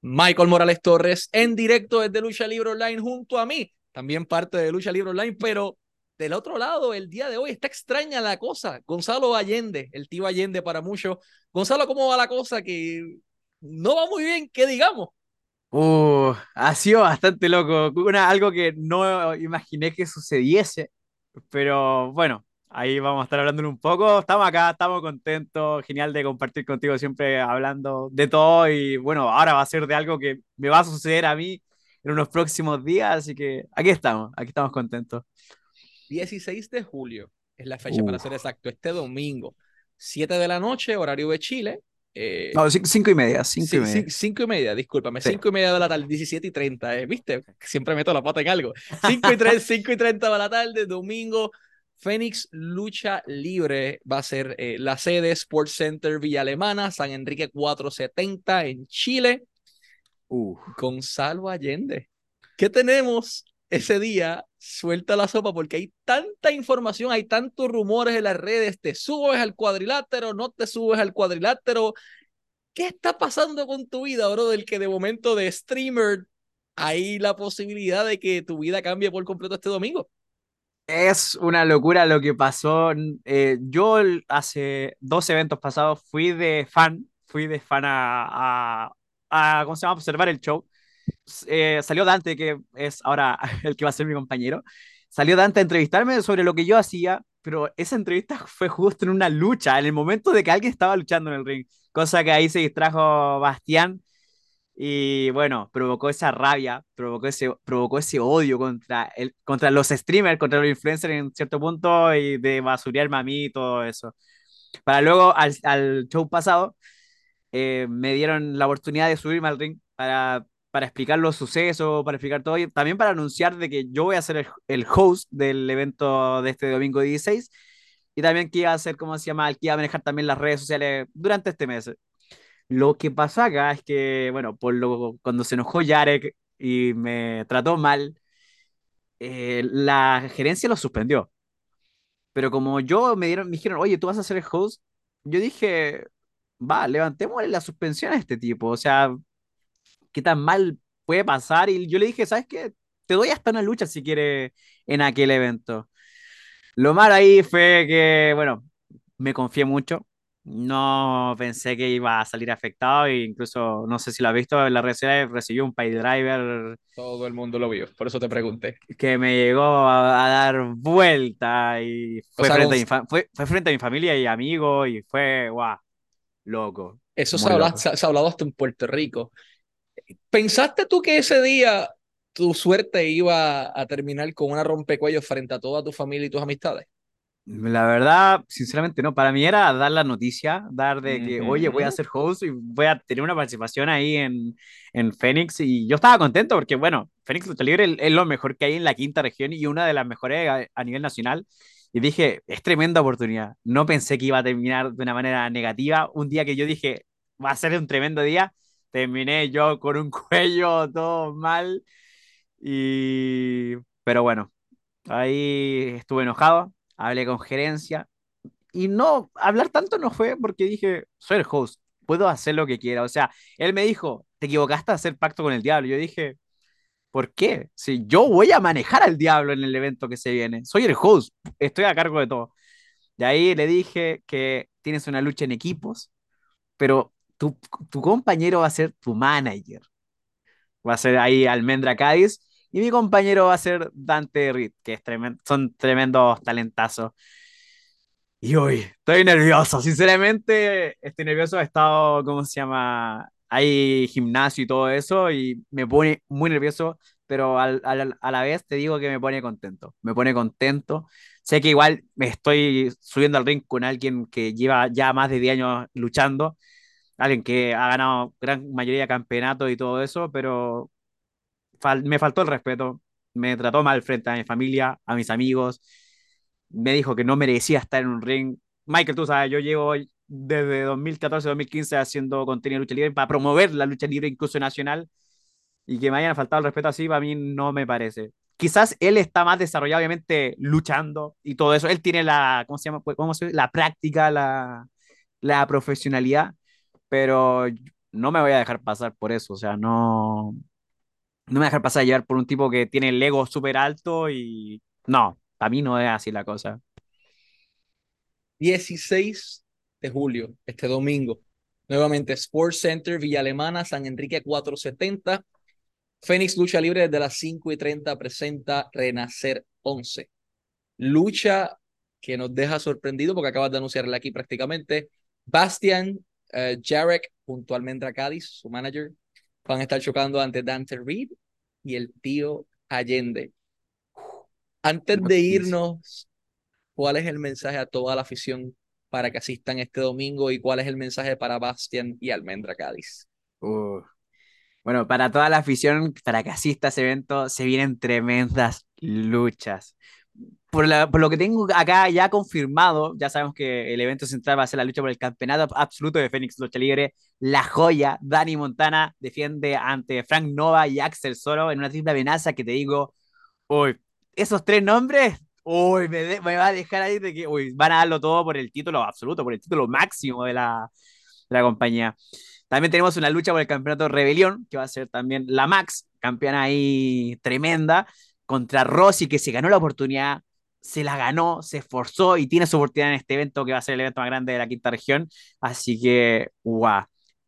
Michael Morales Torres en directo desde Lucha Libre Online junto a mí, también parte de Lucha Libre Online, pero del otro lado, el día de hoy está extraña la cosa. Gonzalo Allende, el tío Allende para muchos. Gonzalo, ¿cómo va la cosa? Que no va muy bien, que digamos. Uh, ha sido bastante loco. Una, algo que no imaginé que sucediese. Pero bueno, ahí vamos a estar hablando un poco. Estamos acá, estamos contentos. Genial de compartir contigo siempre hablando de todo. Y bueno, ahora va a ser de algo que me va a suceder a mí en unos próximos días. Así que aquí estamos, aquí estamos contentos. 16 de julio es la fecha para ser exacto. Este domingo, 7 de la noche, horario de Chile. Eh, no, 5 y media, 5 y media. 5 y media, discúlpame, 5 y media de la tarde, 17 y 30, eh, ¿viste? Siempre meto la pata en algo. 5 y, 3, 5 y 30 de la tarde, domingo, Fénix Lucha Libre va a ser eh, la sede Sports Center Villa Alemana, San Enrique 470 en Chile. Gonzalo Allende. ¿Qué tenemos ese día? Suelta la sopa porque hay tanta información, hay tantos rumores en las redes. Te subes al cuadrilátero, no te subes al cuadrilátero. ¿Qué está pasando con tu vida, bro? Del que de momento de streamer hay la posibilidad de que tu vida cambie por completo este domingo. Es una locura lo que pasó. Eh, yo hace dos eventos pasados fui de fan, fui de fan a, a, ¿cómo se llama? observar el show. Eh, salió Dante, que es ahora el que va a ser mi compañero. Salió Dante a entrevistarme sobre lo que yo hacía, pero esa entrevista fue justo en una lucha, en el momento de que alguien estaba luchando en el ring, cosa que ahí se distrajo Bastián y bueno, provocó esa rabia, provocó ese, provocó ese odio contra, el, contra los streamers, contra los influencers en cierto punto y de basurearme a mí y todo eso. Para luego, al, al show pasado, eh, me dieron la oportunidad de subirme al ring para, para explicar los sucesos, para explicar todo, y también para anunciar de que yo voy a ser el, el host del evento de este domingo 16 y también que iba a ser, ¿cómo se llama? Que iba a manejar también las redes sociales durante este mes. Lo que pasa acá es que, bueno, por lo, cuando se enojó Yarek y me trató mal, eh, la gerencia lo suspendió. Pero como yo me dieron, me dijeron, oye, tú vas a ser el host, yo dije, va, levantémosle la suspensión a este tipo. O sea, ¿qué tan mal puede pasar? Y yo le dije, ¿sabes qué? Te doy hasta una lucha si quieres en aquel evento. Lo malo ahí fue que, bueno, me confié mucho no pensé que iba a salir afectado e incluso no sé si lo has visto en la red recibió un pay driver todo el mundo lo vio por eso te pregunté. que me llegó a, dar vuelta y fue, frente a mi fue, frente a mi familia y amigos y fue guau loco eso se, se ha hablado hasta en Puerto Rico. Pensaste tú que ese día tu suerte iba a terminar con una rompecuellos frente a toda tu familia y tus amistades la verdad, sinceramente no. Para mí era dar la noticia, dar de que, oye, voy a ser host y voy a tener una participación ahí en, en Phoenix. Y yo estaba contento porque, bueno, Phoenix Lucha Libre es lo mejor que hay en la quinta región y una de las mejores a, nivel nacional. Y dije, es tremenda oportunidad. No pensé que iba a terminar de una manera negativa. Un día que yo dije, va a ser un tremendo día, terminé yo con un cuello todo mal. Y... Pero bueno, ahí estuve enojado hablé con gerencia y no, hablar tanto no fue porque dije, soy el host, puedo hacer lo que quiera. O sea, él me dijo, te equivocaste a hacer pacto con el diablo. Yo dije, ¿por qué? Si yo voy a manejar al diablo en el evento que se viene, soy el host, estoy a cargo de todo. De ahí le dije que tienes una lucha en equipos, pero tu, tu compañero va a ser tu manager. Va a ser ahí Almendra Cádiz y mi compañero va a ser Dante Reed, que es son tremendos talentazos. Y hoy estoy nervioso, sinceramente estoy nervioso, he estado, ¿cómo se llama? Hay gimnasio y todo eso y me pone muy nervioso, pero al, a la vez te digo que me pone contento, me pone contento. Sé que igual me estoy subiendo al ring con alguien que lleva ya más de 10 años luchando, alguien que ha ganado gran mayoría de campeonatos y todo eso, pero me faltó el respeto, me trató mal frente a mi familia, a mis amigos, me dijo que no merecía estar en un ring. Michael, tú sabes, yo llevo desde 2014-2015 haciendo contenido de lucha libre para promover la lucha libre incluso nacional y que me hayan faltado el respeto así, para mí no me parece. Quizás él está más desarrollado, obviamente, luchando y todo eso. Él tiene la, ¿cómo se llama? ¿Cómo se La práctica, la, la profesionalidad, pero no me voy a dejar pasar por eso, o sea, no, no me dejar pasar a llevar por un tipo que tiene el ego súper alto y no, para mí no es así la cosa. 16 de julio, este domingo. Nuevamente, Sports Center, Villa Alemana, San Enrique 470. Fénix Lucha Libre desde las 5 y 30 presenta Renacer 11. Lucha que nos deja sorprendido porque acabas de anunciarla aquí prácticamente. Bastian uh, Jarek junto a Almendra Cádiz, su manager, van a estar chocando ante Dante Reed y el tío Allende. Antes de irnos, ¿cuál es el mensaje a toda la afición para que asistan este domingo y cuál es el mensaje para Bastian y Almendra Cádiz? Bueno, para toda la afición, para que asista a ese evento, se vienen tremendas luchas. Por, por, lo que tengo acá ya confirmado, ya sabemos que el evento central va a ser la lucha por el campeonato absoluto de Fénix Lucha Libre. La joya, Dani Montana, defiende ante Frank Nova y Axel Solo en una triple amenaza que te digo, uy, esos tres nombres, uy, me, me, va a dejar ahí de que uy, van a darlo todo por el título absoluto, por el título máximo de la, de la compañía. También tenemos una lucha por el campeonato Rebelión, que va a ser también la Max, campeona ahí tremenda, contra Rossi, que se ganó la oportunidad, se la ganó, se esforzó y tiene su oportunidad en este evento, que va a ser el evento más grande de la quinta región. Así que, guau.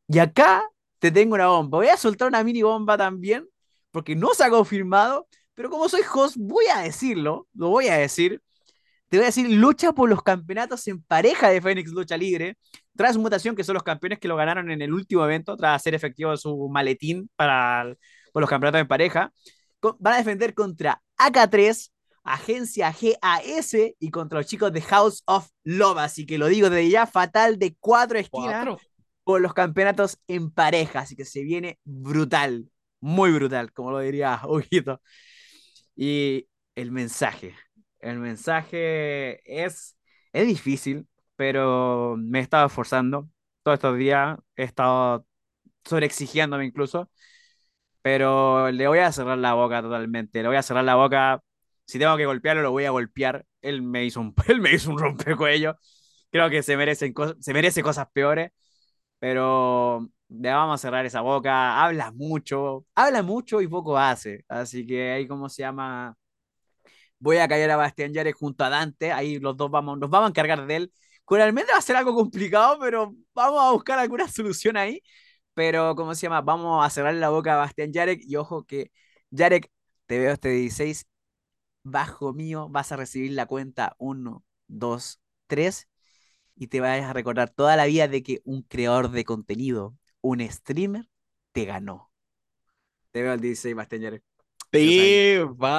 Y acá te tengo una bomba. Voy a soltar una mini bomba también, porque no se ha confirmado, pero como soy host, voy a decirlo, lo voy a decir. Te voy a decir, lucha por los campeonatos en pareja de Fénix Lucha Libre, tras mutación, que son los campeones que lo ganaron en el último evento, tras hacer efectivo su maletín para por los campeonatos en pareja. Van a defender contra AK3, Agencia GAS y contra los chicos de House of Love. Así que lo digo desde ya, fatal de cuatro esquinas ¿Cuatro? por los campeonatos en pareja. Así que se viene brutal, muy brutal, como lo diría Huguito. Y el mensaje, el mensaje es, es difícil, pero me he estado esforzando. Todos estos días he estado sobreexigiéndome incluso. Pero le voy a cerrar la boca totalmente. Le voy a cerrar la boca. Si tengo que golpearlo, lo voy a golpear. Él me hizo un, él me hizo un rompecuello. Creo que se, merecen, se merece cosas peores. Pero le vamos a cerrar esa boca. Habla mucho. Habla mucho y poco hace. Así que ahí, ¿cómo se llama? voy a callar a Bastián Yare junto a Dante, ahí los dos vamos, nos vamos a encargar de él. Con Almendra va a ser algo complicado, pero vamos a buscar alguna solución ahí. Pero, ¿cómo se llama? Vamos a cerrar la boca a Bastián Yarek y ojo que, Yarek, te veo este 16, bajo mío vas a recibir la cuenta 1, 2, 3 y te vas a recordar toda la vida de que un creador de contenido, un streamer, te ganó. Te veo el 16, Bastián Yarek. Devastador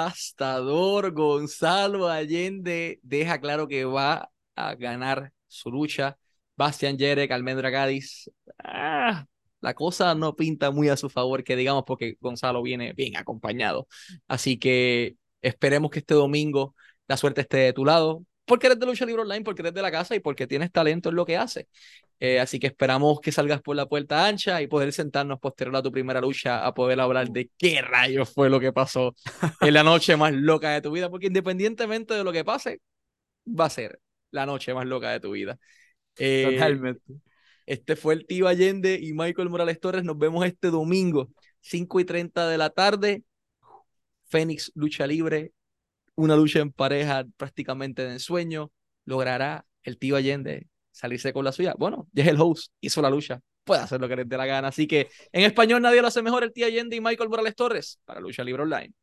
Gonzalo Allende deja claro que va a ganar su lucha. Bastian Jerek, Almendra Cádiz. Ah, la cosa no pinta muy a su favor, que digamos, porque Gonzalo viene bien acompañado. Así que esperemos que este domingo la suerte esté de tu lado porque eres de Lucha Libre Online, porque eres de la casa y porque tienes talento en lo que hace. Eh, así que esperamos que salgas por la puerta ancha y poder sentarnos posterior a tu primera lucha a poder hablar de qué rayos fue lo que pasó en la noche más loca de tu vida, porque independientemente de lo que pase, va a ser la noche más loca de tu vida. Eh, Totalmente. Este fue el tío Allende y Michael Morales Torres. Nos vemos este domingo, 5 y 30 de la tarde. Fénix Lucha Libre una lucha en pareja prácticamente de ensueño, logrará el tío Allende salirse con la suya. Bueno, ya es hizo la lucha, puede hacer lo que le dé la gana. Así que en español nadie lo hace mejor el tío Allende y Michael Morales Torres para Lucha Libre Online.